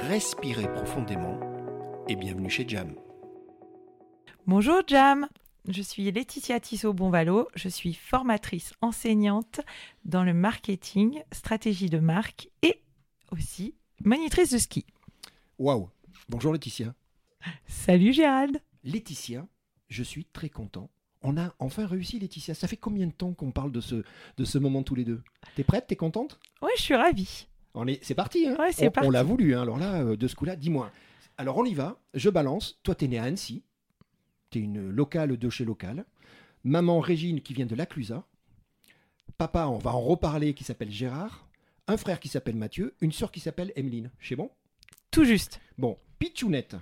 respirez profondément et bienvenue chez Jam. Bonjour Jam, je suis Laetitia Tissot-Bonvalo, je suis formatrice enseignante dans le marketing, stratégie de marque et aussi monitrice de ski. Waouh Bonjour Laetitia. Salut Gérald Laetitia, je suis très content. On a enfin réussi Laetitia. Ça fait combien de temps qu'on parle de ce, de ce moment tous les deux? T'es prête? T'es contente? Ouais, je suis ravie. On est, c'est parti. Hein Ouais, c'est on, parti. on l'a voulu. hein. Alors là, euh, de ce coup-là, dis-moi. Alors on y va. Je balance. Toi, t'es né à Annecy. T'es une locale de chez locale. Maman Régine qui vient de la Clusaz. Papa, on va en reparler, qui s'appelle Gérard. Un frère qui s'appelle Mathieu. Une sœur qui s'appelle Emeline. C'est bon? Tout juste. Bon, Pichounette,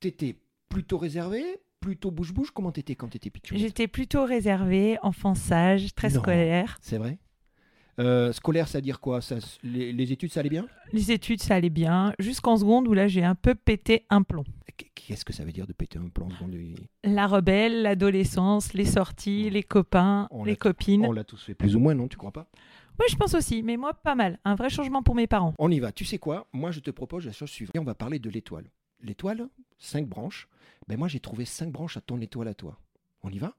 t'étais plutôt réservé, plutôt bouche-bouche? Comment t'étais quand t'étais Pichounette J'étais plutôt réservée, enfant sage, très Non. scolaire. C'est vrai? Euh, Scolaire, ça veut dire quoi ça, les, les études, ça allait bien? Les études, ça allait bien, jusqu'en seconde où là j'ai un peu pété un plomb. Qu- Qu'est-ce que ça veut dire de péter un plan seconde La rebelle, l'adolescence, les sorties, les copains, On les copines. On l'a tous fait plus ou moins, non Tu crois pas? Oui, je pense aussi, mais moi pas mal. Un vrai changement pour mes parents. On y va. Tu sais quoi? Moi, je te propose la chose suivante. On va parler de l'étoile. L'étoile, cinq branches. Ben moi, j'ai trouvé cinq branches à ton étoile à toi. On y va?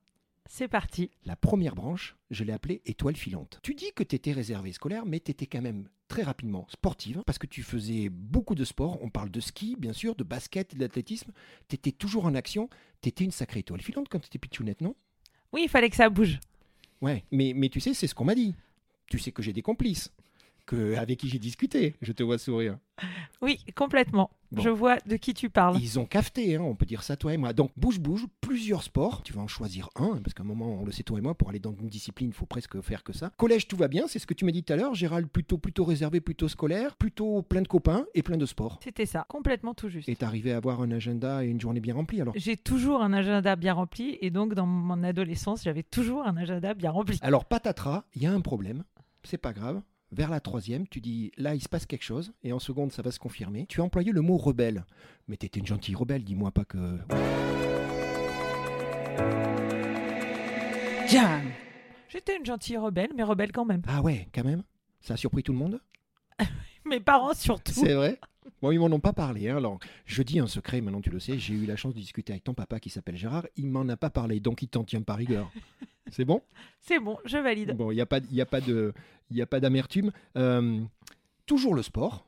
C'est parti. La première branche, je l'ai appelée étoile filante. Tu dis que tu étais réservé scolaire, mais tu étais quand même très rapidement sportive parce que tu faisais beaucoup de sport. On parle de ski, bien sûr, de basket, d'athlétisme. Tu étais toujours en action. Tu étais une sacrée étoile filante quand tu étais pitchounette, non? Oui, il fallait que ça bouge. Ouais, mais, mais tu sais, c'est ce qu'on m'a dit. Tu sais que j'ai des complices, que, avec qui j'ai discuté. Je te vois sourire. Oui, complètement. Bon. Je vois de qui tu parles. Ils ont cafeté, hein, on peut dire ça toi et moi. Donc bouge bouge, plusieurs sports. Tu vas en choisir un, hein, parce qu'à un moment, on le sait toi et moi, pour aller dans une discipline, il faut presque faire que ça. Collège, tout va bien, c'est ce que tu m'as dit tout à l'heure. Gérald, plutôt plutôt réservé, plutôt scolaire, plutôt plein de copains et plein de sports. C'était ça, complètement tout juste. Et t'arrivais à avoir un agenda et une journée bien remplie alors? J'ai toujours un agenda bien rempli et donc dans mon adolescence, j'avais toujours un agenda bien rempli. Alors patatras, il y a un problème, c'est pas grave. Vers la troisième, tu dis là il se passe quelque chose, et en seconde ça va se confirmer. Tu as employé le mot rebelle. Mais t'étais une gentille rebelle, dis-moi pas que. Jam J'étais une gentille rebelle, mais rebelle quand même. Ah ouais, quand même? Ça a surpris tout le monde? Mes parents surtout. C'est vrai? Bon, ils m'en ont pas parlé. hein. Alors, je dis un secret, maintenant tu le sais, j'ai eu la chance de discuter avec ton papa qui s'appelle Gérard. Il m'en a pas parlé, donc il t'en tient pas rigueur. C'est bon? C'est bon, je valide. Bon, il n'y a pas, y a pas de- y a pas d'amertume. Euh, toujours le sport.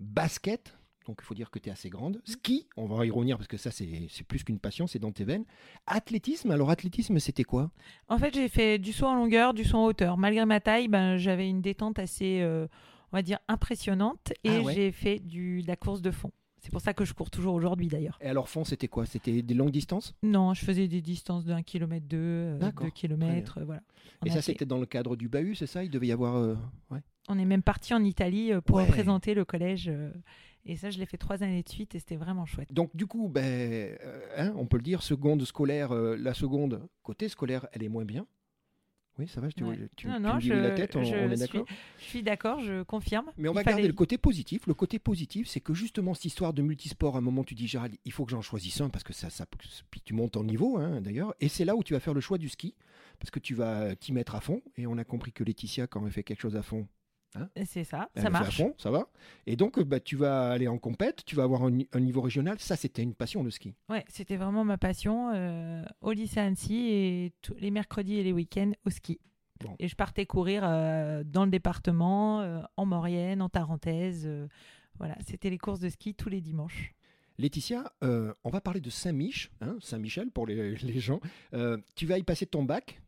Basket. Donc, il faut dire que tu es assez grande. Ski, on va y revenir parce que ça, c'est c'est plus qu'une passion, c'est dans tes veines. Athlétisme, alors athlétisme, c'était quoi? En fait, j'ai fait du saut en longueur, du saut en hauteur. Malgré ma taille, ben, j'avais une détente assez, euh, on va dire, impressionnante et Ah ouais j'ai fait du, de la course de fond. C'est pour ça que je cours toujours aujourd'hui d'ailleurs. Et alors, fond, c'était quoi? C'était des longues distances? Non, je faisais des distances deux, euh, D'accord, deux kilomètres, euh, voilà. On Et ça, fait- c'était dans le cadre du bahut, c'est ça? Il devait y avoir. euh, ouais. On est même parti en Italie euh, pour Ouais. représenter le collège. euh, et ça, je l'ai fait trois années de suite et c'était vraiment chouette. Donc du coup, ben, hein, on peut le dire, seconde scolaire, euh, la seconde côté scolaire, elle est moins bien. Oui, ça va, tu, Ouais. tu, Non, tu non, me dis je- la tête, on, je on est d'accord Je suis d'accord, je confirme. Mais on Il va garder le côté positif. Le côté positif, c'est que justement, cette histoire de multisport, à un moment, tu dis, Gérald, il faut que j'en choisisse un parce que ça, ça puis tu montes en niveau, hein, d'ailleurs. Et c'est là où tu vas faire le choix du ski parce que tu vas t'y mettre à fond. Et on a compris que Laetitia, quand elle fait quelque chose à fond, C'est ça, elle ça fait marche. fond, ça va. Et donc, bah, tu vas aller en compète, tu vas avoir un, ni- un niveau régional. Ça, c'était une passion, le ski. Ouais, c'était vraiment ma passion euh, au lycée Annecy et tous les mercredis et les week-ends au ski. Bon. Et je partais courir euh, dans le département, euh, en Maurienne, en Tarentaise. euh, voilà, c'était les courses de ski tous les dimanches. Laetitia, on va parler de Saint-Mich, hein, Saint-Michel pour les, les gens. Tu vas y passer ton bac.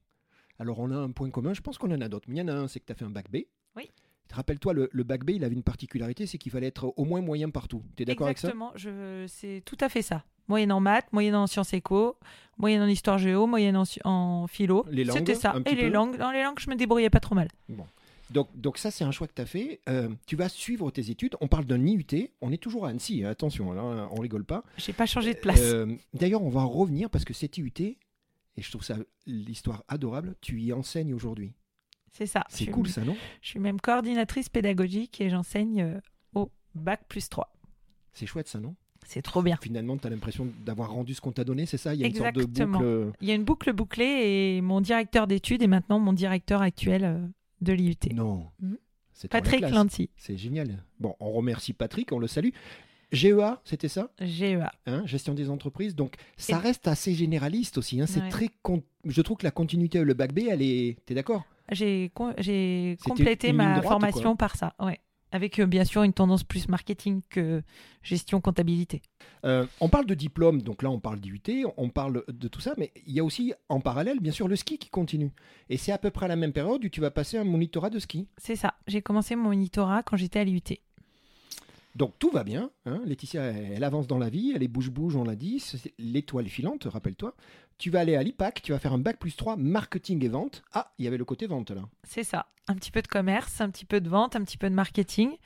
Alors, on a un point commun, je pense qu'on en a d'autres. Mais il y en a un, c'est que tu as fait un bac B. Oui. Rappelle-toi, le, le bac B, il avait une particularité, c'est qu'il fallait être au moins moyen partout. Tu es d'accord avec ça? Exactement, c'est tout à fait ça. Moyenne en maths, moyenne en sciences éco, moyenne en histoire géo, moyenne en, en philo. Les langues, C'était ça. Et les peu langues, dans les langues, je me débrouillais pas trop mal. Bon. Donc, donc ça, c'est un choix que tu as fait. Euh, tu vas suivre tes études. On parle d'un IUT. On est toujours à Annecy, hein, attention, là, on rigole pas. J'ai pas changé de place. Euh, D'ailleurs, on va en revenir parce que cet IUT, et je trouve ça l'histoire adorable, tu y enseignes aujourd'hui. C'est ça. C'est cool ça, non? Je suis même coordinatrice pédagogique et j'enseigne euh, au bac plus 3. C'est chouette ça, non? C'est trop bien. Finalement, tu as l'impression d'avoir rendu ce qu'on t'a donné, c'est ça? Il y a une sorte de Exactement. boucle. euh, Il y a une boucle bouclée et mon directeur d'études est maintenant mon directeur actuel euh, de l'IUT. Non. Mhm. Patrick. Lanty, C'est génial. Bon, on remercie Patrick, on le salue. GEA, c'était ça? GEA. hein, Gestion des entreprises. Donc, ça Et- reste assez généraliste aussi. hein, C'est Ouais. très. con- Je trouve que la continuité, le bac B, elle est. T'es d'accord? J'ai complété ma droite, formation par ça. Ouais. Avec euh, bien sûr une tendance plus marketing que gestion comptabilité. Euh, on parle de diplôme, donc là on parle d'IUT, on parle de tout ça, mais il y a aussi en parallèle, bien sûr, le ski qui continue. Et c'est à peu près à la même période où tu vas passer un monitorat de ski. C'est ça. J'ai commencé mon monitorat quand j'étais à l'IUT. Donc tout va bien. hein. Laetitia, elle, avance dans la vie, elle est bouge-bouge, on l'a dit, l'étoile filante, rappelle-toi. Tu vas aller à l'IPAC, tu vas faire un bac plus 3, marketing et vente. Ah, il y avait le côté vente là. C'est ça. Un petit peu de commerce, un petit peu de vente, un petit peu de marketing,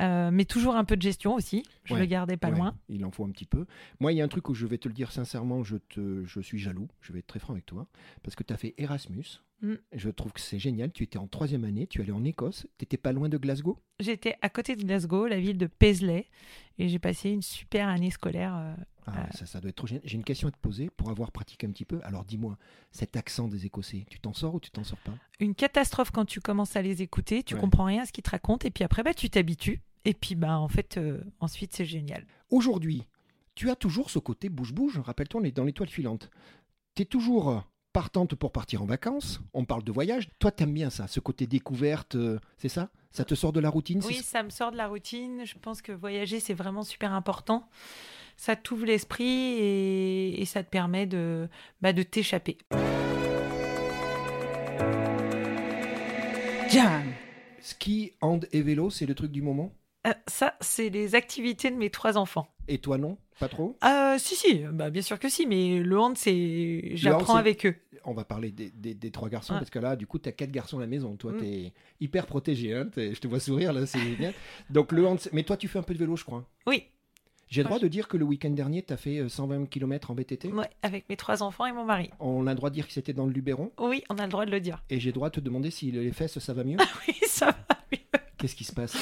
euh, mais toujours un peu de gestion aussi. Je Ouais. le gardais pas Ouais, loin. Il en faut un petit peu. Moi, il y a un truc où je vais te le dire sincèrement, je, te, je suis jaloux, je vais être très franc avec toi, parce que tu as fait Erasmus. Mm. Je trouve que c'est génial. Tu étais en troisième année, tu allais en Écosse, tu n'étais pas loin de Glasgow. J'étais à côté de Glasgow, la ville de Paisley, et j'ai passé une super année scolaire. euh, Ah, Euh. ça, ça doit être trop génial. J'ai une question à te poser pour avoir pratiqué un petit peu. Alors dis-moi, cet accent des Écossais, tu t'en sors ou tu t'en sors pas? Une catastrophe quand tu commences à les écouter, tu Ouais. comprends rien à ce qu'ils te racontent, et puis après, bah, tu t'habitues. Et puis, bah, en fait, euh, ensuite, c'est génial. Aujourd'hui, tu as toujours ce côté bouge-bouge. Rappelle-toi, on est dans l'étoile filante. Tu es toujours partante pour partir en vacances. On parle de voyage. Toi, t'aimes bien ça, ce côté découverte, euh, c'est ça? Ça te sort de la routine Oui, ça? me sort de la routine. Je pense que voyager, c'est vraiment super important. Ça t'ouvre l'esprit et, et ça te permet de, bah, de t'échapper. Jam. Ski, hand et vélo, c'est le truc du moment? Euh, ça, c'est les activités de mes trois enfants. Et toi, non? Pas trop? Euh, si, si, bah, bien sûr que si, mais le hand, c'est. J'apprends avec eux. On va parler des, des- des trois garçons, parce que là, du coup, tu as quatre garçons à la maison. Toi, Mm. tu es hyper protégé. hein. Je te vois sourire, là, c'est génial. Donc, le hand, mais toi, tu fais un peu de vélo, je crois. Oui, J'ai le droit de dire que le week-end dernier, tu as fait euh, 120 km en VTT ouais, avec mes trois enfants et mon mari. On a le droit de dire que c'était dans le Luberon? Oui, on a le droit de le dire. Et j'ai le droit de te demander si les fesses, ça va mieux? Oui, ça va mieux. Qu'est-ce qui se passe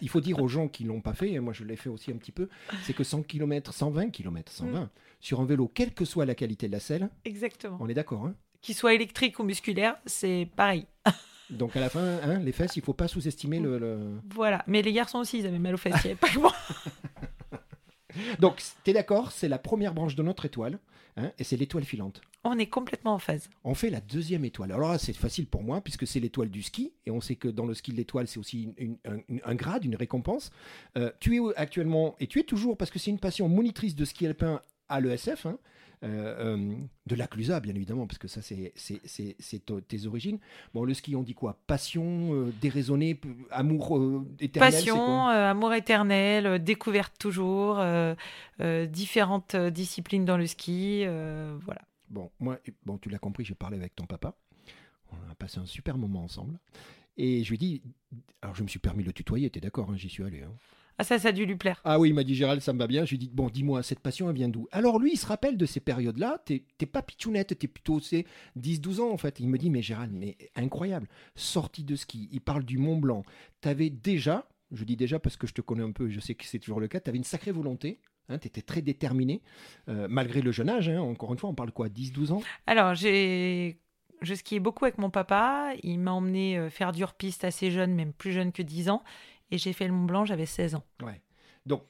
Il faut dire aux gens qui l'ont pas fait, et moi je l'ai fait aussi un petit peu, c'est que 100 km, 120 km, 120, Mm. sur un vélo, quelle que soit la qualité de la selle, Exactement. on est d'accord. Hein Qu'il soit électrique ou musculaire, c'est pareil. Donc à la fin, hein, les fesses, il faut pas sous-estimer le, le- Voilà. Mais les garçons aussi, ils avaient mal aux fesses. il y avait pas que moi. Donc tu es d'accord, c'est la première branche de notre étoile, hein, et c'est l'étoile filante. On est complètement en phase. On fait la deuxième étoile. Alors là, c'est facile pour moi, puisque c'est l'étoile du ski, et on sait que dans le ski de l'étoile, c'est aussi une- une- un, une- un grade, une récompense. Euh, tu es actuellement, et tu es toujours, parce que c'est une passion, monitrice de ski alpin à l'ESF, hein, euh, euh, de la Clusa, bien évidemment, parce que ça, c'est- tes origines. Bon, le ski, on dit quoi? Passion, euh, déraisonné, amour euh, éternel c'est Passion, euh, amour éternel, euh, découverte toujours, euh, euh, différentes euh, disciplines dans le ski. euh, voilà. Bon, moi, bon, tu l'as compris, j'ai parlé avec ton papa. On a passé un super moment ensemble. Et je lui ai dit, alors je me suis permis de le tutoyer, t'es d'accord, hein, j'y suis allé. hein. Ah, ça, ça a dû lui plaire. Ah oui, il m'a dit Gérald, ça me va bien. Je lui ai dit, bon, dis-moi, cette passion, elle vient d'où? Alors lui, il se rappelle de ces périodes-là. T'es t'es pas pitchounette, t'es plutôt c'est 10-12 ans en fait. Il me dit, mais Gérald, mais incroyable. Sortie de ski, il parle du Mont Blanc. T'avais déjà, je dis déjà parce que je te connais un peu, je sais que c'est toujours le cas, t'avais une sacrée volonté. Hein, tu étais très déterminé, euh, malgré le jeune âge. hein. encore une fois, on parle quoi 10-12 ans? Alors, j'ai. Je skiais beaucoup avec mon papa. Il m'a emmené euh, faire du hors-piste assez jeune, même plus jeune que 10 ans. Et j'ai fait le Mont Blanc, j'avais 16 ans. Ouais. Donc,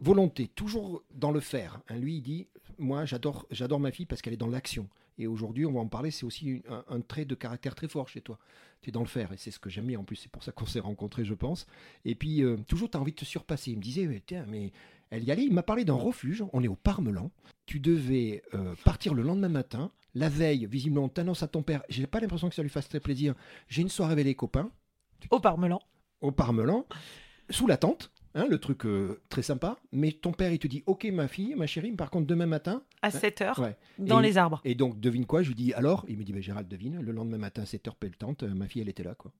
volonté, toujours dans le faire. hein. Lui, il dit Moi, j'adore, j'adore ma fille parce qu'elle est dans l'action. Et aujourd'hui, on va en parler, c'est aussi un, un trait de caractère très fort chez toi. Tu es dans le faire, et c'est ce que j'aime bien en plus, c'est pour ça qu'on s'est rencontrés, je pense. Et puis, euh, toujours, tu as envie de te surpasser. Il me disait Ouais, Tiens, mais elle y allait. Il m'a parlé d'un refuge, on est au Parmelan. Tu devais euh, partir le lendemain matin. La veille, visiblement, t'annonces à ton père. J'ai pas l'impression que ça lui fasse très plaisir. J'ai une soirée avec les copains Au Parmelan. Au Parmelan, sous la tente, hein, le truc euh, très sympa. Mais ton père, il te dit Ok, ma fille, ma chérie, par contre, demain matin. à 7 heures, Ouais. dans Et- les arbres. Et donc, devine quoi Je lui dis Alors Il me dit bah, Gérald, devine. Le lendemain matin, 7h, tente, euh, ma fille, elle était là, quoi.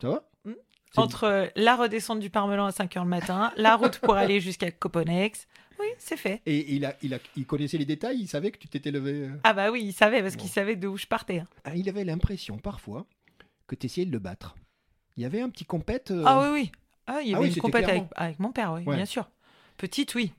Ça va? Hmm. Entre euh, la redescente du Parmelan à 5h le matin, la route pour aller jusqu'à Coponex. Oui, c'est fait. Et il, a, il, a, il connaissait les détails, il savait que tu t'étais levé. Ah bah oui, il savait parce Bon. qu'il savait d'où je partais. hein. Ah, il avait l'impression parfois que tu essayais de le battre. Il y avait un petit compète. euh, Ah oui, oui. Ah, il y Ah avait oui, une compète avec, clairement. avec mon père, oui, Ouais. bien sûr. Petite, oui.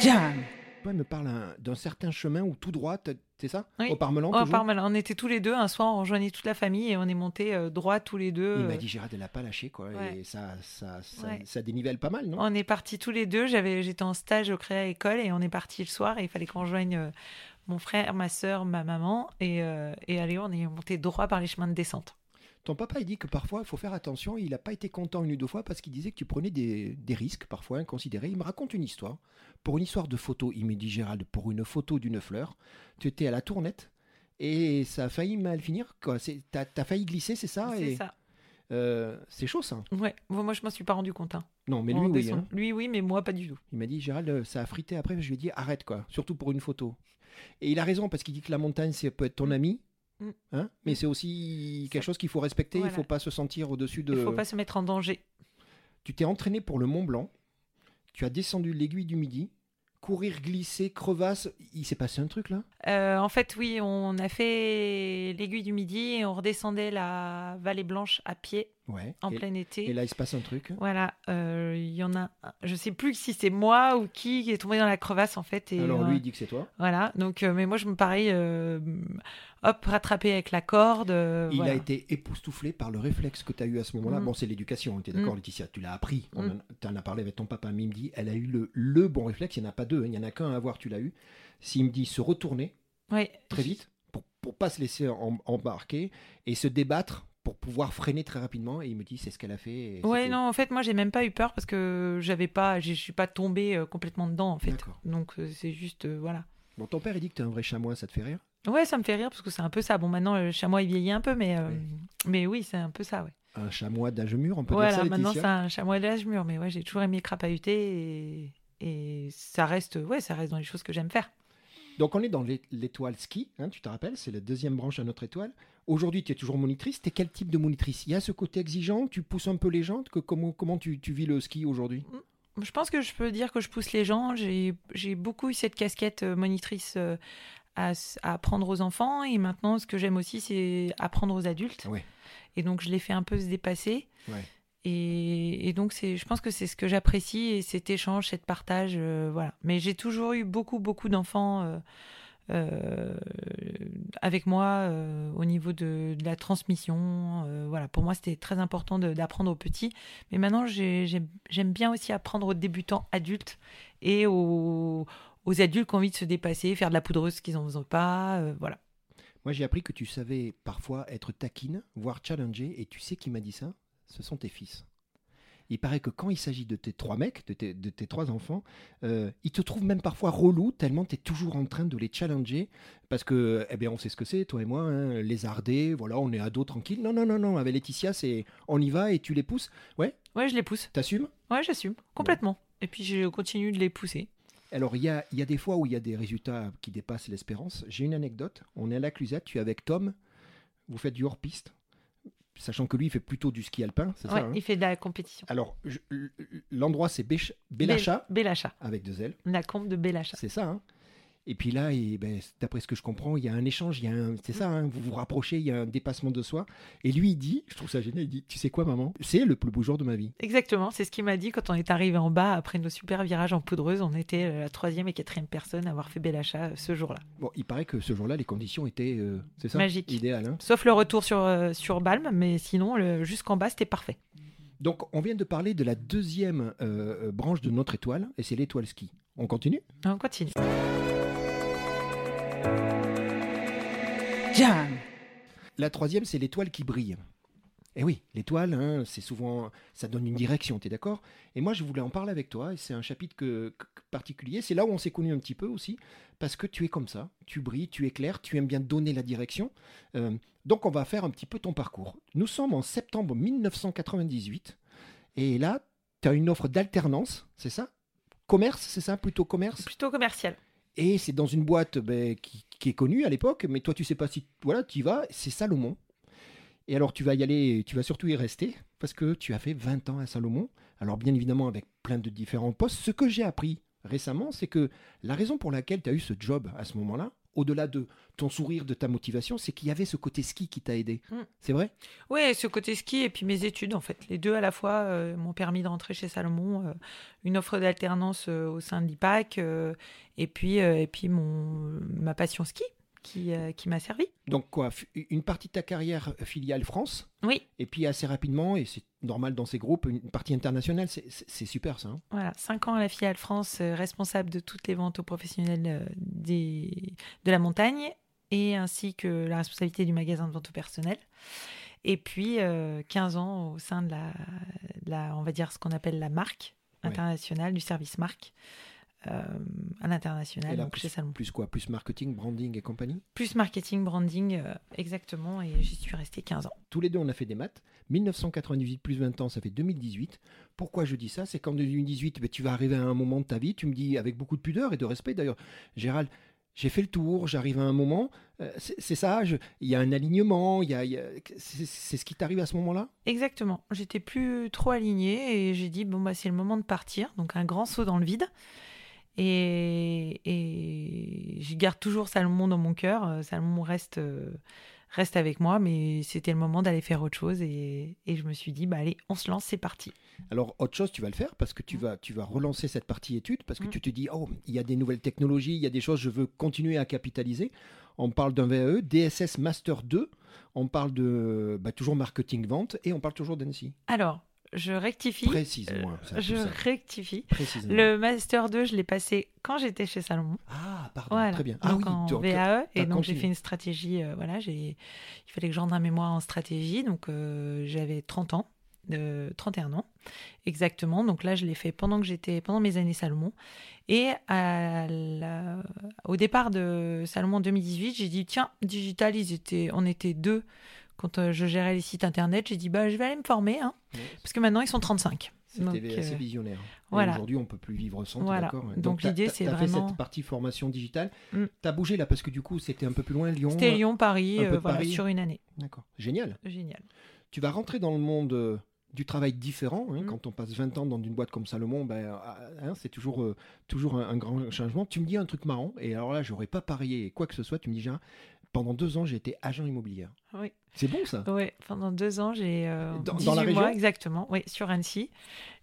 Jam. Toi, il me parle un- d'un certain chemin où tout droit, c'est ça? Oui. Au Parmelan, toujours? Parmelan. On était tous les deux. Un soir, on rejoignait toute la famille et on est monté euh, droit tous les deux. Il euh, m'a dit Gérard, elle l'a pas lâché, quoi. Ouais. Et ça, ça, ça, Ouais. ça dénivelle pas mal, non? On est partis tous les deux. J'avais, j'étais en stage au Créa École et on est partis le soir et il fallait qu'on rejoigne euh, mon frère, ma soeur, ma maman et, euh, et allez, on est monté droit par les chemins de descente. Ton papa, il dit que parfois, il faut faire attention. Il n'a pas été content une ou deux fois parce qu'il disait que tu prenais des, des risques, parfois inconsidérés. Il me raconte une histoire. Pour une histoire de photo, il me dit Gérald, pour une photo d'une fleur, tu étais à la tournette et ça a failli mal finir. T'as as failli glisser, c'est ça? C'est et, ça. euh, C'est chaud, ça. Ouais. Moi, je m'en suis pas rendu compte. hein. Non, mais lui, oui. hein. Lui, oui, mais moi, pas du tout. Il m'a dit, Gérald, euh, ça a frité après. Je lui ai dit, arrête, quoi. Surtout pour une photo. Et il a raison, parce qu'il dit que la montagne, c'est peut être ton ami. Mm. Hein mais Mm. c'est aussi quelque chose qu'il faut respecter. Voilà. Il faut pas se sentir au-dessus de. Il faut pas se mettre en danger. Tu t'es entraîné pour le Mont Blanc. Tu as descendu l'aiguille du Midi. Courir, glisser, crevasse. Il s'est passé un truc là? Euh, en fait, oui, on a fait l'aiguille du Midi et on redescendait la vallée blanche à pied Ouais. en et, plein été. et là, il se passe un truc. Voilà, euh, il y en a, je sais plus si c'est moi ou qui qui est tombé dans la crevasse en fait. Et, Alors euh, lui, il dit que c'est toi. voilà, donc, euh, mais moi je me pareil, euh, hop, rattrapé avec la corde. euh, Il voilà. a été époustouflé par le réflexe que tu as eu à ce moment-là. Mm. Bon, c'est l'éducation, tu es d'accord, Mm. Laetitia Tu l'as appris. Mm. Tu en as parlé avec ton papa. Mais il me dit, elle a eu le, le bon réflexe. Il n'y en a pas deux. hein, Il n'y en a qu'un à avoir, tu l'as eu. S'il me dit se retourner Ouais. très vite pour ne pas se laisser em- embarquer et se débattre pour pouvoir freiner très rapidement. Et il me dit, c'est ce qu'elle a fait. Ouais, non, en fait, moi j'ai même pas eu peur parce que j'avais pas, je suis pas tombée euh, complètement dedans en fait. Donc euh, c'est juste, euh, voilà. Bon, ton père, il dit que tu es un vrai chamois. Ça te fait rire? Ouais, ça me fait rire parce que c'est un peu ça. Bon, maintenant le chamois il vieillit un peu, mais, euh, Oui. mais oui, c'est un peu ça, ouais. Un chamois d'âge mûr, on peut Voilà, dire ça, maintenant Laetitia? c'est un chamois d'âge mûr, mais ouais, j'ai toujours aimé crapahuter et, et ça reste, ouais, ça reste dans les choses que j'aime faire. Donc on est dans l'é- l'étoile ski, hein, tu te rappelles, c'est la deuxième branche à notre étoile. Aujourd'hui, tu es toujours monitrice. Tu es quel type de monitrice? Il y a ce côté exigeant, tu pousses un peu les gens? Que, Comment, comment tu, tu vis le ski aujourd'hui? Je pense que je peux dire que je pousse les gens. J'ai beaucoup eu cette casquette euh, monitrice euh, à, à apprendre aux enfants. Et maintenant, ce que j'aime aussi, c'est apprendre aux adultes. Ouais. Et donc, je les fais un peu se dépasser. Ouais. Et, et donc, je pense que c'est ce que j'apprécie et cet échange, cet partage. euh, voilà. Mais j'ai toujours eu beaucoup, beaucoup d'enfants euh, euh, avec moi au niveau de, la transmission. voilà. Pour moi, c'était très important d'apprendre aux petits. Mais maintenant, j'ai- j'aime bien aussi apprendre aux débutants adultes et aux, adultes qui ont envie de se dépasser, faire de la poudreuse qu'ils n'en faisaient pas. voilà. Moi, j'ai appris que tu savais parfois être taquine, voire challenger, et tu sais qui m'a dit ça? Ce sont tes fils. Il paraît que quand il s'agit de tes trois mecs, de tes, de tes trois enfants, euh, ils te trouvent même parfois relou tellement tu es toujours en train de les challenger. Parce que, eh bien, on sait ce que c'est, toi et moi, hein, les arder, voilà, on est ados tranquilles. Non, non, non, non, avec Laetitia, c'est on y va et tu les pousses. Ouais, Ouais, je les pousse. t'assumes? Ouais, j'assume complètement. Et puis, je continue de les pousser. Alors, il y a, il y a des fois où il y a des résultats qui dépassent l'espérance. J'ai une anecdote. On est à la Clusette, tu es avec Tom, vous faites du hors-piste, sachant que lui, il fait plutôt du ski alpin, c'est Ouais, ça hein il fait de la compétition. Alors, l'endroit, c'est Bélacha, Bé- Bélacha. avec deux L, La combe de Bélacha. c'est ça. hein et puis là, et ben, d'après ce que je comprends, il y a un échange, il y a un, c'est ça, hein, vous vous rapprochez, il y a un dépassement de soi. Et lui, il dit, je trouve ça génial, il dit, tu sais quoi, maman, c'est le plus beau jour de ma vie. Exactement, c'est ce qu'il m'a dit quand on est arrivé en bas après nos super virages en poudreuse. On était euh, la troisième et quatrième personne à avoir fait Bélacha euh, ce jour-là. Bon, il paraît que ce jour-là, les conditions étaient, euh, c'est ça, Magique. idéales. hein. Sauf le retour sur, euh, sur Balme, mais sinon, le- jusqu'en bas, c'était parfait. Donc, on vient de parler de la deuxième euh, branche de notre étoile, et c'est l'étoile ski. On continue? On continue. Jam. La troisième, c'est l'étoile qui brille. Et oui, l'étoile, hein, c'est souvent, ça donne une direction, tu es d'accord? Et moi, je voulais en parler avec toi, et c'est un chapitre que, que- particulier. C'est là où on s'est connus un petit peu aussi, parce que tu es comme ça, tu brilles, tu éclaires, tu aimes bien donner la direction. Euh, donc, on va faire un petit peu ton parcours. Nous sommes en septembre 1998, et là, tu as une offre d'alternance, c'est ça? Commerce, c'est ça? Plutôt commerce? Plutôt commercial. Et c'est dans une boîte ben, qui, est connu à l'époque, mais toi tu sais pas si voilà, tu y vas, c'est Salomon. Et alors tu vas y aller, tu vas surtout y rester parce que tu as fait 20 ans à Salomon. Alors bien évidemment avec plein de différents postes. Ce que j'ai appris récemment, c'est que la raison pour laquelle tu as eu ce job à ce moment-là, au-delà de ton sourire, de ta motivation, c'est qu'il y avait ce côté ski qui t'a aidé. Mm. C'est vrai? Oui, ce côté ski et puis mes études, en fait. Les deux à la fois euh, m'ont permis de rentrer chez Salomon, euh, une offre d'alternance euh, au sein de l'IPAC, et puis, et puis mon, ma passion ski qui, euh, qui m'a servi. Donc quoi, une partie de ta carrière euh, filiale France, Oui, et puis assez rapidement, et c'est normal dans ces groupes, une partie internationale, c'est- super ça. hein. voilà. Cinq ans à la filiale France, euh, responsable de toutes les ventes aux professionnels euh, des, de la montagne, et ainsi que la responsabilité du magasin de vente au personnel. Et puis euh, 15 ans au sein de la, de la, on va dire ce qu'on appelle la marque Ouais. internationale, du service marque à l'international, chez Salomon. Plus quoi Plus marketing, branding et compagnie? Plus marketing, branding, euh, exactement, et j'y suis restée 15 ans. Tous les deux, on a fait des maths. 1998 plus 20 ans, ça fait 2018. Pourquoi je dis ça? C'est qu'en 2018, ben, tu vas arriver à un moment de ta vie, tu me dis avec beaucoup de pudeur et de respect d'ailleurs, Gérald, j'ai fait le tour, j'arrive à un moment, euh, c'est ça, il y a un alignement, y a, y a- c'est c'est ce qui t'arrive à ce moment-là? Exactement, j'étais plus trop alignée et j'ai dit, bon, bah, c'est le moment de partir, donc un grand saut dans le vide. Et, et je garde toujours Salomon dans mon cœur, euh, Salomon reste, euh, reste avec moi, mais c'était le moment d'aller faire autre chose et, et je me suis dit, bah allez, on se lance, c'est parti. Alors, autre chose, tu vas le faire parce que tu vas, tu vas relancer cette partie études parce que Mm. tu te dis, oh, il y a des nouvelles technologies, il y a des choses, je veux continuer à capitaliser. On parle d'un VAE, DSS Master 2, on parle de bah, toujours marketing-vente et on parle toujours d'ANSI. Alors, je rectifie, Précise-moi. tout je rectifie. Précise-moi. Le Master 2, je l'ai passé quand j'étais chez Salomon. Ah, pardon, Voilà. très bien. Donc ah en oui, donc, VAE et donc j'ai fait une stratégie. euh, voilà, j'ai il fallait que je rende un mémoire en stratégie. Donc euh, j'avais 30 ans, euh, 31 ans exactement. Donc là je l'ai fait pendant que j'étais pendant mes années Salomon. Et à la- au départ de Salomon en 2018, j'ai dit tiens digital ils étaient on était deux quand euh, je gérais les sites internet. J'ai dit bah je vais aller me former hein, parce que maintenant ils sont 35. C'était Donc, assez euh, visionnaire. Et voilà. Aujourd'hui, on peut plus vivre sans. Voilà. Donc, l'idée, c'est t'as fait vraiment- cette partie formation digitale. Mm. T'as bougé là parce que du coup, c'était un peu plus loin, Lyon. C'était Lyon Paris euh, voilà Paris. sur une année. D'accord. Génial. Génial. tu vas rentrer dans le monde euh, du travail différent. hein. Mm. Quand on passe 20 ans dans une boîte comme Salomon, ben, euh, hein, c'est toujours, euh, toujours un, un grand changement. Tu me dis un truc marrant, et alors là, j'aurais pas parié quoi que ce soit. Tu me dis, pendant deux ans, j'ai été agent immobilier. Oui. C'est bon ça? Oui, pendant deux ans, j'ai euh, Dans- dans 18 la région? mois exactement, oui, sur Annecy.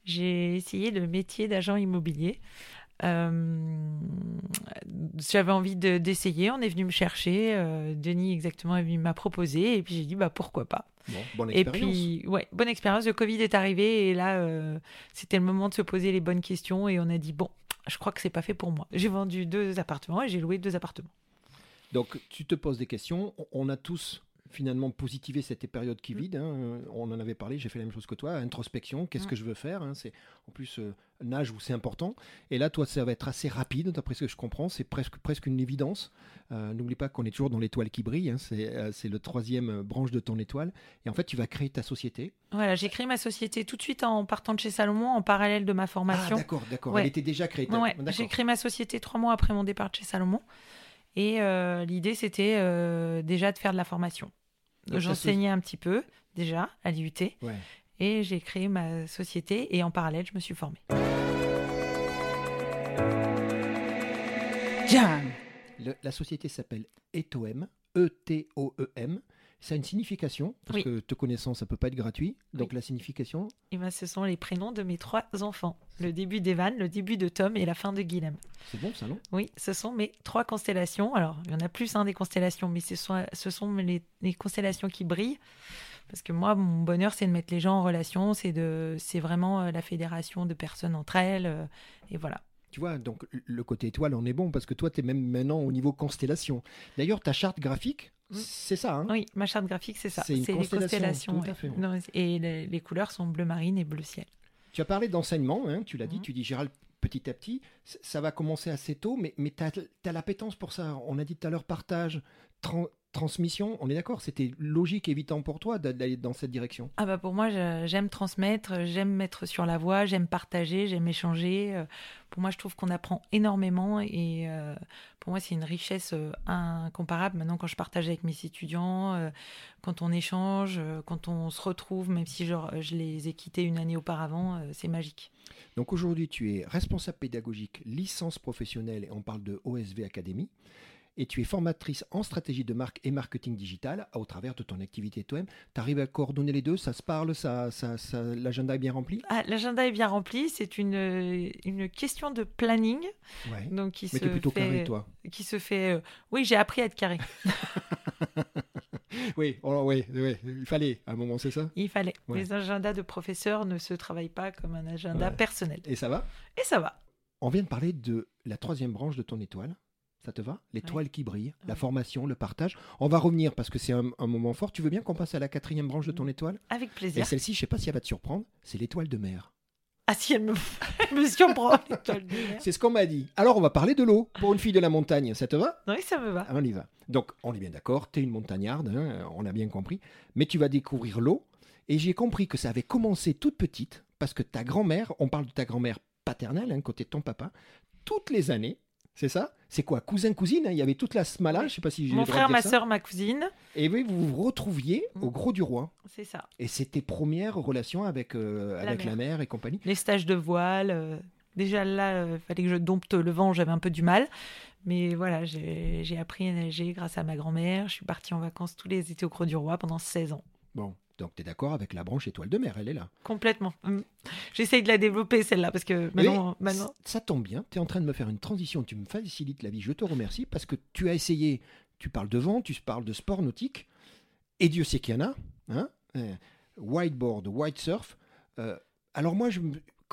J'ai essayé le métier d'agent immobilier. Euh, J'avais envie de- d'essayer. On est venu me chercher. euh, Denis exactement est venu m'a proposé et puis j'ai dit bah pourquoi pas? Bon, bonne Et expérience. puis ouais, bonne expérience. Le Covid est arrivé et là euh, c'était le moment de se poser les bonnes questions et on a dit bon, je crois que c'est pas fait pour moi. J'ai vendu deux appartements et j'ai loué deux appartements. Donc, tu te poses des questions. On- a tous finalement positivé cette période Mm. qui vide. hein. On en avait parlé, j'ai fait la même chose que toi. Introspection, qu'est-ce Mm. que je veux faire hein. C'est en plus euh, un âge où c'est important. Et là, toi, ça va être assez rapide, d'après ce que je comprends. C'est presque, presque une évidence. Euh, N'oublie pas qu'on est toujours dans l'étoile qui brille. hein. C'est euh, le troisième euh, branche de ton étoile. Et en fait, tu vas créer ta société. Voilà, j'ai créé ma société tout de suite en partant de chez Salomon en parallèle de ma Ah, formation. d'accord, d'accord. Ouais. Elle était déjà créée. Ouais, D'accord. j'ai créé ma société trois mois après mon départ de chez Salomon. Et euh, l'idée, c'était euh, déjà de faire de la formation. J'enseignais un petit peu déjà à l'IUT. Ouais. Et j'ai créé ma société et en parallèle, je me suis formée. Jam. Le- la société s'appelle ETOM, E-T-O-E-M. Ça a une signification, parce Oui. que te connaissant, ça peut pas être gratuit. Donc la signification, Et ben, ce sont les prénoms de mes trois enfants. Le début d'Evan, le début de Tom et la fin de Guilhem. c'est bon ça, non? Oui, ce sont mes trois constellations. Alors, il y en a plus hein, des constellations, mais ce sont, ce sont les, les constellations qui brillent. Parce que moi, mon bonheur, c'est de mettre les gens en relation. C'est de, c'est vraiment euh, la fédération de personnes entre elles. euh, et voilà. Tu vois, donc le côté étoile, on est bon, parce que toi, tu es même maintenant au niveau constellation. D'ailleurs, ta charte graphique. C'est ça, hein Oui, ma charte graphique, c'est ça. C'est une les constellation, constellations. ouais. fait, ouais. Et les, les couleurs sont bleu marine et bleu ciel. Tu as parlé d'enseignement, hein, tu l'as dit, Mhm. tu dis Gérald, petit à petit, ça va commencer assez tôt, mais, mais tu as, l'appétence pour ça. On a dit tout à l'heure, partage, transmission, on est d'accord, c'était logique, évitant pour toi d'a- d'aller dans cette direction? Ah bah pour moi, j'aime transmettre, j'aime mettre sur la voie, j'aime partager, j'aime échanger. Euh, Pour moi, je trouve qu'on apprend énormément et euh, pour moi, c'est une richesse euh, incomparable. Maintenant, quand je partage avec mes étudiants, quand on échange, quand on se retrouve, même si genre, je les ai quittés une année auparavant, c'est magique. Donc aujourd'hui, tu es responsable pédagogique, licence professionnelle, et on parle de OSV Academy, et tu es formatrice en stratégie de marque et marketing digital au travers de ton activité toi-même. Tu arrives à coordonner les deux, ça se parle, ça, ça, ça- l'agenda est bien rempli? Ah, L'agenda est bien rempli, c'est une, une question de planning. Ouais. Donc qui Mais se tu es plutôt fait, carré, toi. Qui se fait. euh, Oui, j'ai appris à être carré. Oui, oh, oui, oui, il fallait à un moment, c'est ça? Il fallait. Ouais. Les agendas de professeurs ne se travaillent pas comme un agenda Ouais. personnel. Et ça va? Et ça va. On vient de parler de la troisième branche de ton étoile. Ça te va? L'étoile qui brille, la formation, le partage. On va revenir parce que c'est un, un moment fort. Tu veux bien qu'on passe à la quatrième branche de Mm. ton étoile? Avec Et plaisir. celle-ci, je sais pas si elle va te surprendre, c'est l'étoile de mer. Ah si, elle me, surprend. l'étoile de mer. C'est ce qu'on m'a dit. Alors, on va parler de l'eau pour une fille de la montagne. Ça te va? Oui, ça me va. On y va. Donc, on est bien d'accord, tu es une montagnarde, hein, on a bien compris. Mais tu vas découvrir l'eau. Et j'ai compris que ça avait commencé toute petite, parce que ta grand-mère, on parle de ta grand-mère paternelle, hein, côté de ton papa, toutes les années, c'est ça? C'est quoi? Cousin-cousine? Hein, Il y avait toute la smala, je sais pas si j'ai Mon frère, ma soeur, ma cousine. Et oui, vous vous retrouviez au Mm. Gros du Roi. C'est ça. Et c'était première relation avec, euh, La avec mer. la mer et compagnie. Les stages de voile. euh, Déjà là, il fallait que je dompte le vent, j'avais un peu du mal. Mais voilà, j'ai appris à nager grâce à ma grand-mère. Je suis partie en vacances tous les étés au Creux du Roi pendant 16 ans. Bon, donc tu es d'accord avec la branche étoile de mer, elle est là. Complètement. Mm. J'essaye de la développer celle-là parce que maintenant, Ça tombe bien, tu es en train de me faire une transition, tu me facilites la vie, je te remercie parce que tu as essayé, tu parles de vent, tu parles de sport nautique, et Dieu sait qu'il y en a, hein euh, whiteboard, white surf. euh, alors moi, je,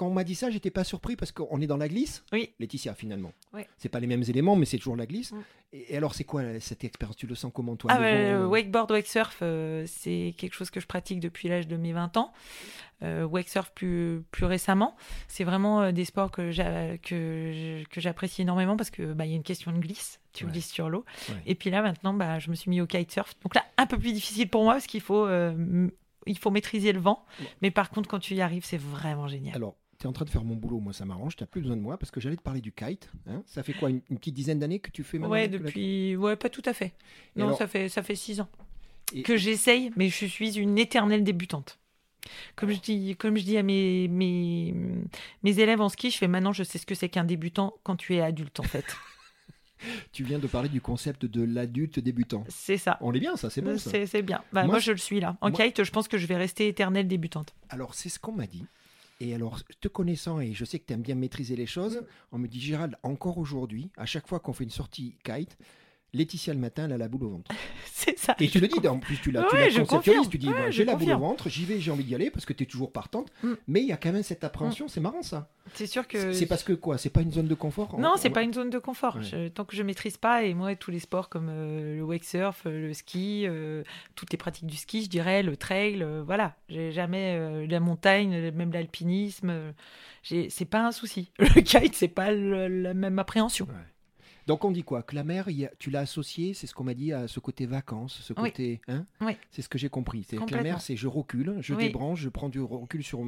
quand on m'a dit ça, j'étais pas surpris parce qu'on est dans la glisse, Oui. Laetitia finalement. Oui. C'est pas les mêmes éléments, mais c'est toujours la glisse. Mm. Et, alors c'est quoi cette expérience? Tu le sens comment toi Ah ouais, le euh, wakeboard, wakesurf, euh, c'est quelque chose que je pratique depuis l'âge de mes 20 ans. Euh, wakesurf plus, plus récemment. C'est vraiment euh, des sports que j'a- que que j'apprécie énormément parce que bah, y a une question de glisse. Tu Ouais. glisses sur l'eau. Ouais. Et puis là, maintenant, bah, je me suis mis au kitesurf. Donc là, un peu plus difficile pour moi parce qu'il faut, euh, il faut maîtriser le vent. Mais par contre, quand tu y arrives, c'est vraiment génial. Alors, tu es en train de faire mon boulot, moi ça m'arrange, tu plus besoin de moi parce que j'allais te parler du kite. hein. ça fait quoi, une, une petite dizaine d'années que tu fais maintenant Ouais, depuis. Ouais, pas tout à fait. Et Non, alors- ça fait ça fait six ans Et- que j'essaye, mais je suis une éternelle débutante. Comme je dis, comme je dis à mes, mes mes élèves en ski, je fais maintenant, je sais ce que c'est qu'un débutant quand tu es adulte en fait. Tu viens de parler du concept de l'adulte débutant. c'est ça. On est bien, ça, c'est bon. ça. C'est bien. Bah, Moi, moi, je- je le suis là. En moi- kite, je pense que je vais rester éternelle débutante. Alors, c'est ce qu'on m'a dit. Et alors, te connaissant, et je sais que tu aimes bien maîtriser les choses, on me dit, Gérald, encore aujourd'hui, à chaque fois qu'on fait une sortie kite, Laetitia le matin, elle a la boule au ventre. C'est ça. Et tu le dis, en plus, tu la, tu Ouais, la je conceptualises, tu dis, Ouais, bah, j'ai la boule au ventre, j'y vais, j'ai envie d'y aller, parce que tu es toujours partante. Mm. Mais il y a quand même cette appréhension, c'est marrant ça. C'est sûr que. C'est parce que quoi C'est pas une zone de confort Non, On- c'est pas une zone de confort. Ouais. Je- tant que je maîtrise pas, et moi, tous les sports comme euh, le wake surf, euh, le ski, euh, toutes les pratiques du ski, je dirais, le trail, euh, voilà. J'ai jamais la montagne, même l'alpinisme. c'est pas un souci. Le kite, c'est pas le- la même appréhension. Donc on dit quoi? Que la mer, y a- tu l'as associé, c'est ce qu'on m'a dit, à ce côté vacances, ce Oui. côté... Hein? Oui. C'est ce que j'ai compris. C'est que la mer, c'est je recule, je Oui. débranche, je prends du recul sur,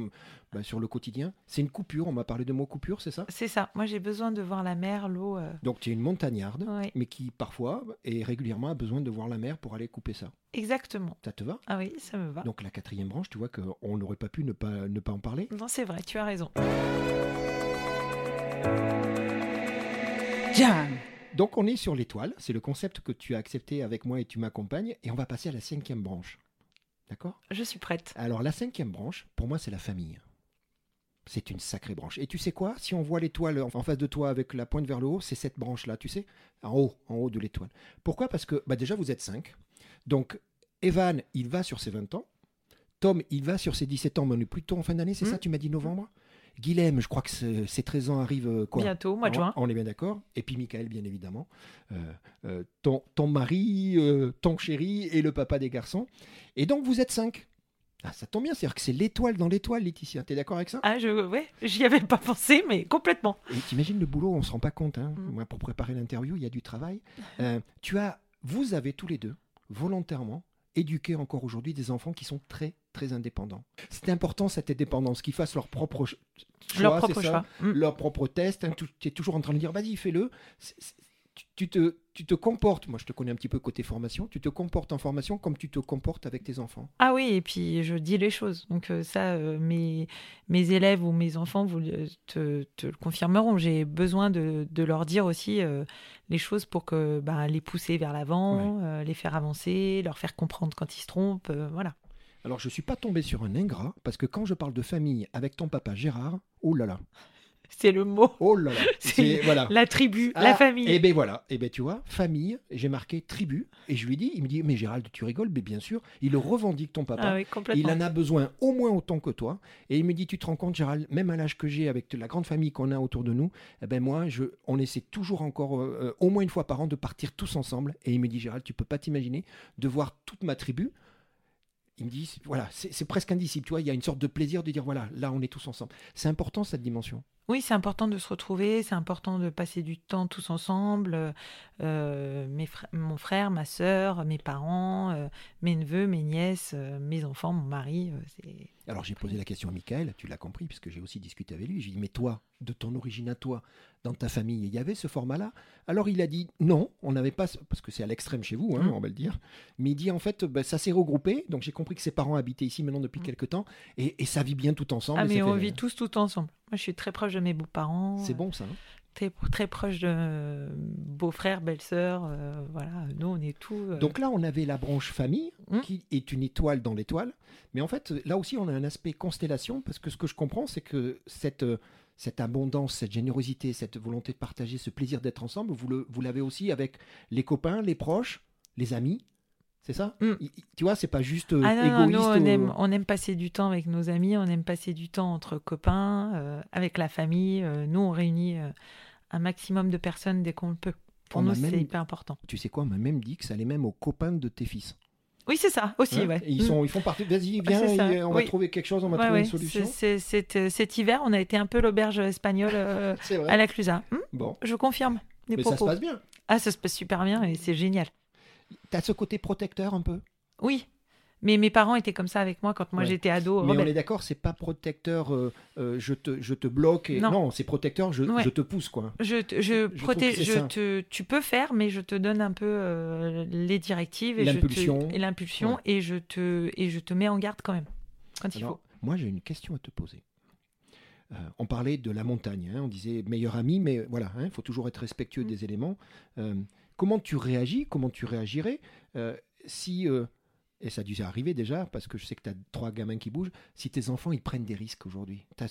bah, sur le quotidien. C'est une coupure, on m'a parlé de mot coupure, c'est ça? C'est ça. Moi, j'ai besoin de voir la mer, l'eau. euh, Donc tu es une montagnarde, mais qui parfois et régulièrement a besoin de voir la mer pour aller couper ça. Exactement. Ça te va? Ah oui, ça me va. Donc la quatrième branche, tu vois qu'on n'aurait pas pu ne pas, ne pas en parler? Non, c'est vrai, tu as raison. Jam. Donc on est sur l'étoile, c'est le concept que tu as accepté avec moi et tu m'accompagnes, et on va passer à la cinquième branche. D'accord? Je suis prête. Alors la cinquième branche, pour moi, c'est la famille. C'est une sacrée branche. Et tu sais quoi? Si on voit l'étoile en face de toi avec la pointe vers le haut, c'est cette branche-là, tu sais? En haut, en haut de l'étoile. Pourquoi? Parce que bah déjà, vous êtes cinq. Donc, Evan, il va sur ses 20 ans. Tom, il va sur ses 17 ans, mais on est plutôt en fin d'année, c'est Mm. ça Tu m'as dit novembre? Guilhem, je crois que ses 13 ans arrivent euh, quoi Bientôt, au mois de juin. On est bien d'accord. Et puis Michael, bien évidemment. Euh, euh, ton, ton mari, ton chéri et le papa des garçons. Et donc vous êtes cinq. Ah, ça tombe bien, c'est-à-dire que c'est l'étoile dans l'étoile, Laetitia. T'es d'accord avec ça? Ah, je, ouais, j'y avais pas pensé, mais complètement. Et t'imagines le boulot, on se rend pas compte. hein. Mm. Moi, pour préparer l'interview, il y a du travail. Euh, tu as, vous avez tous les deux volontairement éduquer encore aujourd'hui des enfants qui sont très très indépendants. C'est important cette indépendance, qu'ils fassent leur propre ch- choix, Leur c'est propre ça choix. Mm. leur propre test. hein, tu es toujours en train de dire, vas-y, fais-le. Tu- Tu te, tu te comportes, moi je te connais un petit peu côté formation, tu te comportes en formation comme tu te comportes avec tes enfants. Ah oui, et puis je dis les choses. Donc euh, ça, euh, mes, mes élèves ou mes enfants vous te, te le confirmeront. J'ai besoin de, de leur dire aussi euh, les choses pour que bah, les pousser vers l'avant, euh, les faire avancer, leur faire comprendre quand ils se trompent. voilà. Alors je suis pas tombé sur un ingrat, parce que quand je parle de famille avec ton papa Gérard, oh là là, C'est le mot. oh là là, C'est voilà. La tribu, Ah, la famille. Et ben voilà, et ben tu vois, famille, j'ai marqué tribu, et je lui dis, il me dit, mais Gérald, tu rigoles, mais bien sûr, il revendique ton papa. ah oui. Il en a besoin au moins autant que toi. Et il me dit, tu te rends compte, Gérald, même à l'âge que j'ai, avec la grande famille qu'on a autour de nous, eh ben moi, je, on essaie toujours encore, euh, euh, au moins une fois par an, de partir tous ensemble. Et il me dit, Gérald, tu peux pas t'imaginer de voir toute ma tribu. Il me dit, voilà, c'est presque indicible, tu vois, il y a une sorte de plaisir de dire, voilà, là, on est tous ensemble. C'est important, cette dimension. Oui, c'est important de se retrouver, c'est important de passer du temps tous ensemble. Euh, mes mon frère, ma sœur, mes parents, euh, mes neveux, mes nièces, euh, mes enfants, mon mari. Alors j'ai posé la question à Michael, tu l'as compris, puisque j'ai aussi discuté avec lui. J'ai dit, mais toi, de ton origine à toi, dans ta famille, il y avait ce format-là? Alors il a dit, non, on n'avait pas, ce- parce que c'est à l'extrême chez vous, hein, Mm. on va le dire. Mais il dit, en fait, ben, ça s'est regroupé. Donc j'ai compris que ses parents habitaient ici maintenant depuis Mm. quelques temps, et, et ça vit bien tout ensemble. Ah, mais on fait- vit tous tout ensemble. Moi, je suis très proche de mes beaux-parents. C'est euh, bon ça. hein Très, très proche de euh, beaux-frères, belles-sœurs. euh, voilà, nous, on est tous. euh, Donc là, on avait la branche famille, Mm. qui est une étoile dans l'étoile. Mais en fait, là aussi, on a un aspect constellation, parce que ce que je comprends, c'est que cette, euh, cette abondance, cette générosité, cette volonté de partager, ce plaisir d'être ensemble, vous le- vous l'avez aussi avec les copains, les proches, les amis. C'est ça Mm. Tu vois, c'est pas juste euh, Ah non, non, égoïste. nous, on aime, on aime passer du temps avec nos amis, on aime passer du temps entre copains, euh, avec la famille. euh, nous, on réunit un maximum de personnes dès qu'on le peut. Pour On nous, c'est hyper important. Tu sais quoi, on m'a même dit que ça allait même aux copains de tes fils. Oui, c'est ça, aussi, Hein ouais. Ils, Mm. sont, ils font partie. Vas-y, Ah, viens, et on va trouver quelque chose, on va Ouais, trouver une solution. cet, cet hiver, on a été un peu l'auberge espagnole à la Clusa. Hmm, Bon, je confirme les mais ça se propos. passe bien. Ah, ça se passe super bien et c'est génial. T'as ce côté protecteur un peu? Oui, mais mes parents étaient comme ça avec moi quand moi Ouais. j'étais ado. Mais on est d'accord, c'est pas protecteur, euh, euh, je, te, je te bloque. Et... Non. Non, c'est protecteur, je, Ouais. je te pousse, quoi. Je, je, protège, je te, tu peux faire, mais je te donne un peu euh, les directives et L'impulsion. et l'impulsion Ouais. et je te et je te mets en garde quand même quand il faut. moi, j'ai une question à te poser. Euh, on parlait de la montagne, hein, on disait meilleur ami, mais voilà, il faut toujours être respectueux Mm. des éléments. Euh, comment tu réagis, comment tu réagirais euh, si, euh, et ça a dû arriver déjà, parce que je sais que tu as trois gamins qui bougent, si tes enfants ils prennent des risques aujourd'hui, tu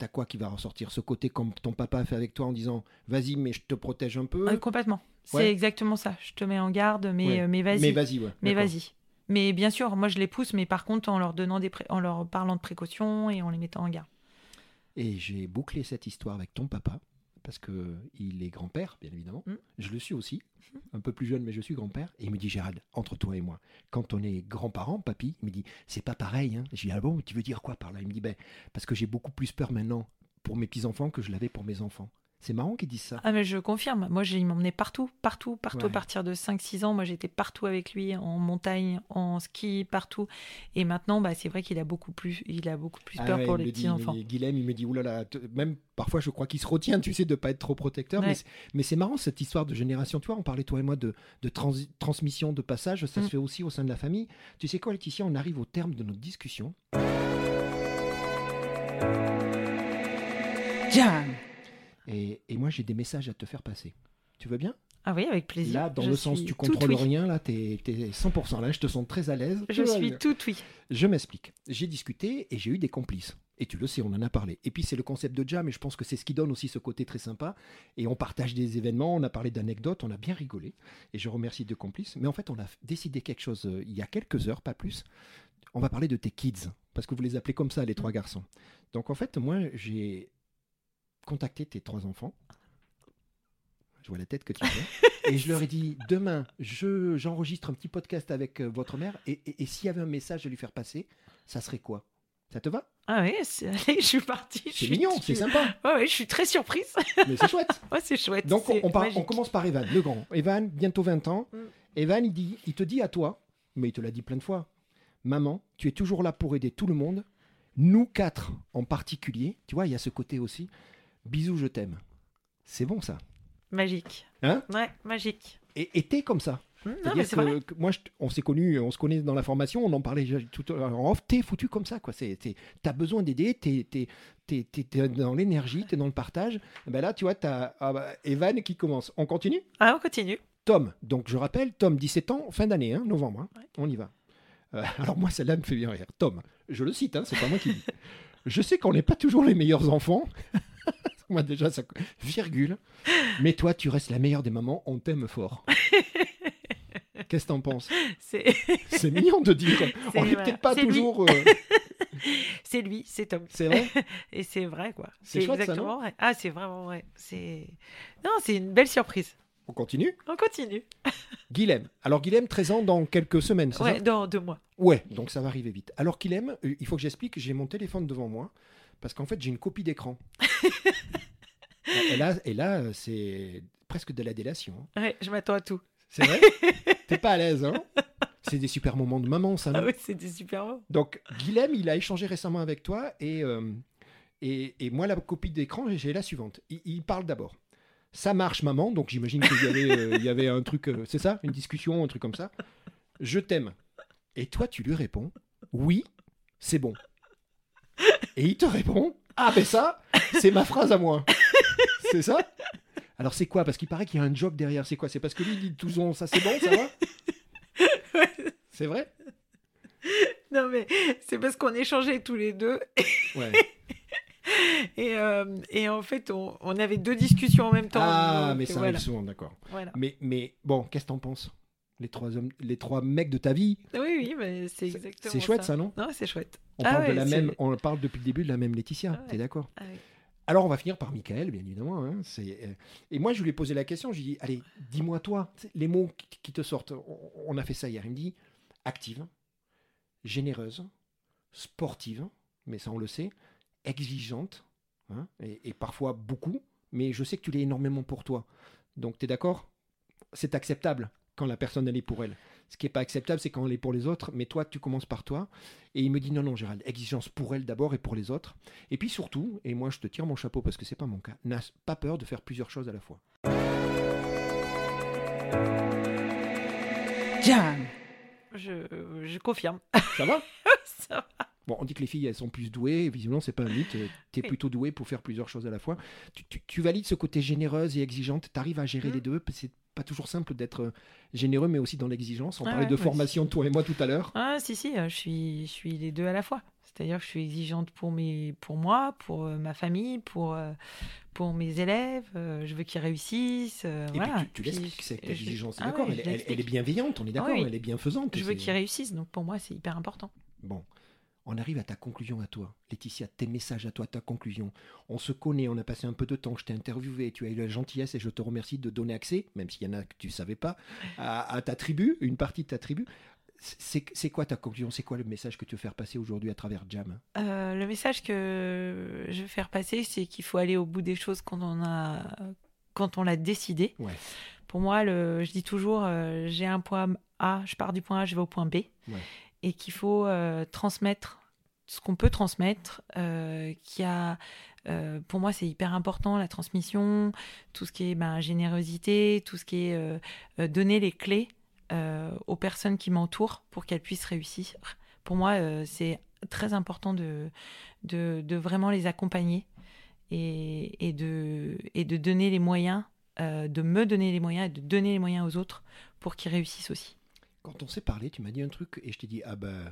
as, quoi qui va ressortir? Ce côté comme ton papa a fait avec toi en disant vas-y, mais je te protège un peu, complètement. C'est Ouais. exactement ça. Je te mets en garde, mais euh, mais vas-y. mais vas-y, ouais. Mais vas-y. Mais bien sûr, moi je les pousse, mais par contre en leur donnant des pré- en leur parlant de précautions et en les mettant en garde. Et j'ai bouclé cette histoire avec ton papa, parce que il est grand-père, bien évidemment. Mm. Je le suis aussi, un peu plus jeune, mais je suis grand-père. Et il me dit, Gérald, entre toi et moi, quand on est grands-parents, papy, il me dit, c'est pas pareil. Hein. Je dis, ah bon, tu veux dire quoi par là? Il me dit, ben, parce que j'ai beaucoup plus peur maintenant pour mes petits-enfants que je l'avais pour mes enfants. C'est marrant qu'ils disent ça. Ah mais je confirme. Moi j'ai- il m'emmenait partout, partout, partout Ouais. à partir de 5-6 ans. Moi j'étais partout avec lui en montagne, en ski, partout. Et maintenant bah c'est vrai qu'il a beaucoup plus il a beaucoup plus Ah peur ouais, pour les me dit, petits enfants. mais Guilhem, il me dit, oulala, même parfois je crois qu'il se retient, tu sais, de pas être trop protecteur. Ouais. Mais, c'est- mais c'est marrant cette histoire de génération. Tu vois, on parlait toi et moi de, transmission, de passage, ça Mm. se fait aussi au sein de la famille. Tu sais quoi, Laetitia, on arrive au terme de notre discussion. Jam. Et, et moi, j'ai des messages à te faire passer. Tu veux bien? Ah oui, avec plaisir. Là, dans Je le sens tu contrôles rien, là, t'es es 100%. Là, je te sens très à l'aise. Je suis bien. tout oui. Je m'explique. J'ai discuté et j'ai eu des complices. Et tu le sais, on en a parlé. Et puis c'est le concept de jam, et je pense que c'est ce qui donne aussi ce côté très sympa. Et on partage des événements, on a parlé d'anecdotes, on a bien rigolé. Et je remercie deux complices. Mais en fait, on a décidé quelque chose euh, il y a quelques heures, pas plus. On va parler de tes kids, parce que vous les appelez comme ça, les trois garçons. Donc en fait, moi, j'ai contacté tes trois enfants. Je vois la tête que tu fais. et je leur ai dit, demain, je, j'enregistre un petit podcast avec euh, votre mère. Et, et- et s'il y avait un message à lui faire passer, ça serait quoi? Ça te va? Ah oui, c'est- allez, je suis partie. je C'est suis- mignon, c'est sympa. Ouais, ouais, je suis très surprise. Mais c'est chouette. Ouais, c'est chouette. Donc on, c'est on part- on magique. commence par Evan, le grand. Evan, bientôt 20 ans. Mm. Evan, il, dit, il te dit à toi, mais il te l'a dit plein de fois, maman, tu es toujours là pour aider tout le monde, nous quatre en particulier, tu vois, il y a ce côté aussi, bisous, je t'aime. C'est bon ça. Magique. Hein Ouais, magique. Et t'es comme ça. Hum, non, mais c'est vrai. que, que moi, je- on s'est connus, on se connaît dans la formation, on en parlait tout à l'heure en off. T'es foutu comme ça, quoi. T'as besoin d'aider, t'es, dans l'énergie, t'es dans le partage. Et ben là, tu vois, t'as ah bah, Evan qui commence. On continue? Ah, on continue. Tom. Donc, je rappelle, Tom, 17 ans, fin d'année, hein, novembre. hein. Ouais. On y va. Euh, alors, moi, celle-là me fait bien rire. Tom, je le cite, hein, c'est pas moi qui dis. Je sais qu'on n'est pas toujours les meilleurs enfants. Moi, déjà, ça. Virgule. Mais toi, tu restes la meilleure des mamans, on t'aime fort. Qu'est-ce que t'en penses? C'est mignon de dire. On n'est peut-être pas toujours. euh, c'est lui, c'est Tom. C'est vrai? Et c'est vrai, quoi. C'est ça, exactement vrai. Ah, c'est vraiment vrai. C'est non, c'est une belle surprise. On continue? On continue. Guilhem. Alors, Guilhem, 13 ans dans quelques semaines, c'est Ouais, ça? dans deux mois. Ouais, donc ça va arriver vite. Alors Guilhem, euh, il faut que j'explique, j'ai mon téléphone devant moi, parce qu'en fait, j'ai une copie d'écran. et là, et là euh, c'est presque de la délation. hein. Ouais, je m'attends à tout. C'est vrai T'es pas à l'aise, hein? C'est des super moments de maman, ça, Ah oui, c'est des super mots. Donc, Guilhem, il a échangé récemment avec toi et, euh, et, et moi, la copie d'écran, j'ai la suivante. Il, il parle d'abord. Ça marche, maman. Donc, j'imagine qu'il y, avait, euh, il y avait un truc, euh, c'est ça? Une discussion, un truc comme ça? Je t'aime. Et toi, tu lui réponds Oui, c'est bon. Et il te répond Ah, ben ça, c'est ma phrase à moi. C'est ça? Alors, c'est quoi? Parce qu'il paraît qu'il y a un joke derrière. C'est quoi? C'est parce que lui, il dit tout son, ça c'est bon, ça va? C'est vrai? Non mais c'est parce qu'on échangeait tous les deux Ouais. et, euh, et en fait on, on avait deux discussions en même temps. Ah, donc, mais ça voilà. arrive souvent, d'accord. Voilà. Mais, mais bon, qu'est-ce que t'en penses? Les trois, hommes, les trois mecs de ta vie, Oui, oui, mais c'est exactement c'est chouette ça, non? Non, c'est chouette. on, Ah parle de ouais, la même, on parle depuis le début de la même Laetitia, Ah ouais. t'es d'accord? Ah. Alors on va finir par Michael, bien évidemment. hein, c'est, euh, Et moi je lui ai posé la question, je lui ai dit, allez, dis-moi toi, les mots qui, te sortent. On, a fait ça hier, il me dit, active, généreuse, sportive, mais ça on le sait, exigeante, hein, et, et parfois beaucoup, mais je sais que tu l'es énormément pour toi. Donc tu es d'accord? C'est acceptable quand la personne elle est pour elle. Ce qui n'est pas acceptable, c'est quand elle est pour les autres, mais toi, tu commences par toi. Et il me dit non, non, Gérald, exigence pour elle d'abord et pour les autres. Et puis surtout, et moi je te tire mon chapeau parce que c'est pas mon cas, n'as pas peur de faire plusieurs choses à la fois. Jam je, je confirme. Ça va Ça va. Bon, on dit que les filles, elles sont plus douées. Visiblement, c'est pas un mythe. Tu es Oui. plutôt douée pour faire plusieurs choses à la fois. Tu, tu- tu valides ce côté généreuse et exigeante? Tu arrives à gérer Mm. les deux? C'est pas toujours simple d'être euh, généreux, mais aussi dans l'exigence. On Ah parlait ouais, de formation, toi et moi, tout à l'heure. Ah si si, euh, je suis je suis les deux à la fois. C'est-à-dire que je suis exigeante pour mes pour moi, pour euh, ma famille, pour pour mes élèves. je veux qu'ils réussissent. Et voilà. puis tu, tu l'expliques, cette exigence. ah d'accord, ouais, elle, est bienveillante, on est d'accord, oui. elle est bienfaisante. Je veux qu'ils réussissent. Donc pour moi, c'est hyper important. Bon, on arrive à ta conclusion à toi. Laetitia, tes messages à toi, ta conclusion. On se connaît, on a passé un peu de temps, je t'ai interviewé, tu as eu la gentillesse et je te remercie de donner accès, même s'il y en a que tu ne savais pas, à, à ta tribu, une partie de ta tribu. C'est quoi ta conclusion? C'est quoi le message que tu veux faire passer aujourd'hui à travers Jam? Euh, le message que je veux faire passer, c'est qu'il faut aller au bout des choses quand on a quand on l'a décidé. Ouais. Pour moi, le, je dis toujours, euh, j'ai un point A, je pars du point A, je vais au point B, Ouais. Et qu'il faut euh, transmettre ce qu'on peut transmettre. Euh, qui a, euh, pour moi, c'est hyper important la transmission, tout ce qui est ben, générosité, tout ce qui est donner les clés aux personnes qui m'entourent pour qu'elles puissent réussir. Pour moi, c'est très important de, vraiment les accompagner et, de, et de donner les moyens, de me donner les moyens et de donner les moyens aux autres pour qu'ils réussissent aussi. Quand on s'est parlé, tu m'as dit un truc et je t'ai dit, ah ben,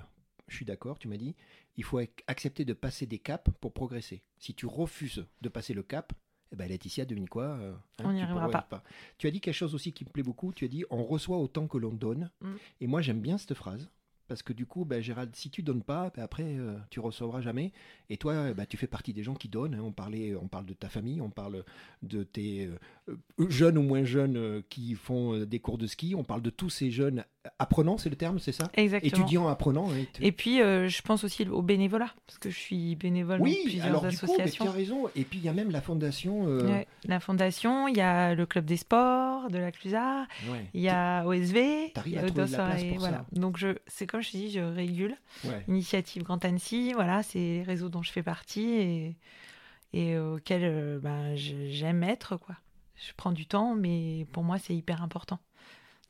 je suis d'accord, tu m'as dit, il faut ac- accepter de passer des caps pour progresser. Si tu refuses de passer le cap, eh ben Laetitia, devine quoi euh, On n'y arrivera progresses Tu as dit quelque chose aussi qui me plaît beaucoup, tu as dit, on reçoit autant que l'on donne. Mm. Et moi, j'aime bien cette phrase, parce que du coup, ben, Gérald, si tu donnes pas, ben, après, euh, tu recevras jamais. Et toi, ben, tu fais partie des gens qui donnent. hein. On, parlait, on parle de ta famille, on parle de tes euh, euh, jeunes ou moins jeunes qui font des cours de ski, on parle de tous ces jeunes apprenants, c'est le terme, c'est ça? Exactement. Étudiants apprenants. hein, Et puis, euh, je pense aussi au bénévolat, parce que je suis bénévole oui, dans plusieurs alors du coup, ben, tu associations. as raison. Et puis, il y a même la fondation. euh, Ouais, La fondation, il y a le club des sports de la Clusaz, ouais. il y a OSV, il y a Outdoor Soirée, voilà. Donc je, c'est comme je te dis, je régule. Ouais. Initiative Grand Annecy, voilà, c'est les réseaux dont je fais partie et, et auxquels euh, ben, j'aime être, quoi. Je prends du temps, mais pour moi, c'est hyper important.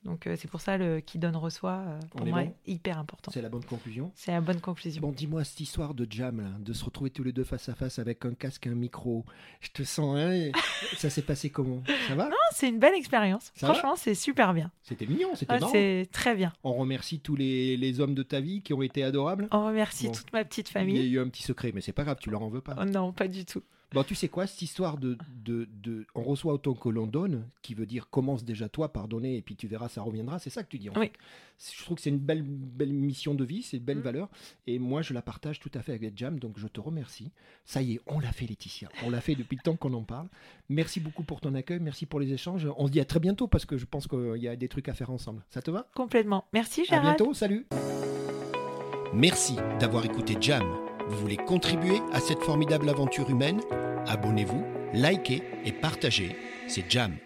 Donc euh, c'est pour ça le qui donne reçoit, euh, pour est moi, bon est hyper important. C'est la bonne conclusion. C'est la bonne conclusion. Bon, dis-moi cette histoire de jam, là, de se retrouver tous les deux face à face avec un casque et un micro. Je te sens, hein Ça s'est passé comment? Ça va? Non, c'est une belle expérience. Ça Franchement, c'est super bien. C'était mignon, c'était Ah, marrant. c'est très bien. On remercie tous les, les hommes de ta vie qui ont été adorables. On remercie Bon. toute ma petite Il y a famille. eu un petit secret, mais c'est pas grave, tu leur en veux pas. Oh non, pas du tout. Bon, tu sais quoi, cette histoire de, de, de- On reçoit autant que l'on donne, qui veut dire commence déjà toi par donner, et puis tu verras, ça reviendra. C'est ça que tu dis. En Oui. fait. C'est- Je trouve que c'est une belle, belle mission de vie, c'est une belle Mm. valeur. Et moi, je la partage tout à fait avec Jam, donc je te remercie. Ça y est, on l'a fait, Laetitia. On l'a fait depuis le temps qu'on en parle. Merci beaucoup pour ton accueil, merci pour les échanges. On se dit à très bientôt parce que je pense qu'il y a des trucs à faire ensemble. Ça te va? Complètement. Merci À Gérald. bientôt, salut Merci d'avoir écouté Jam. Vous voulez contribuer à cette formidable aventure humaine? Abonnez-vous, likez et partagez. C'est Jam.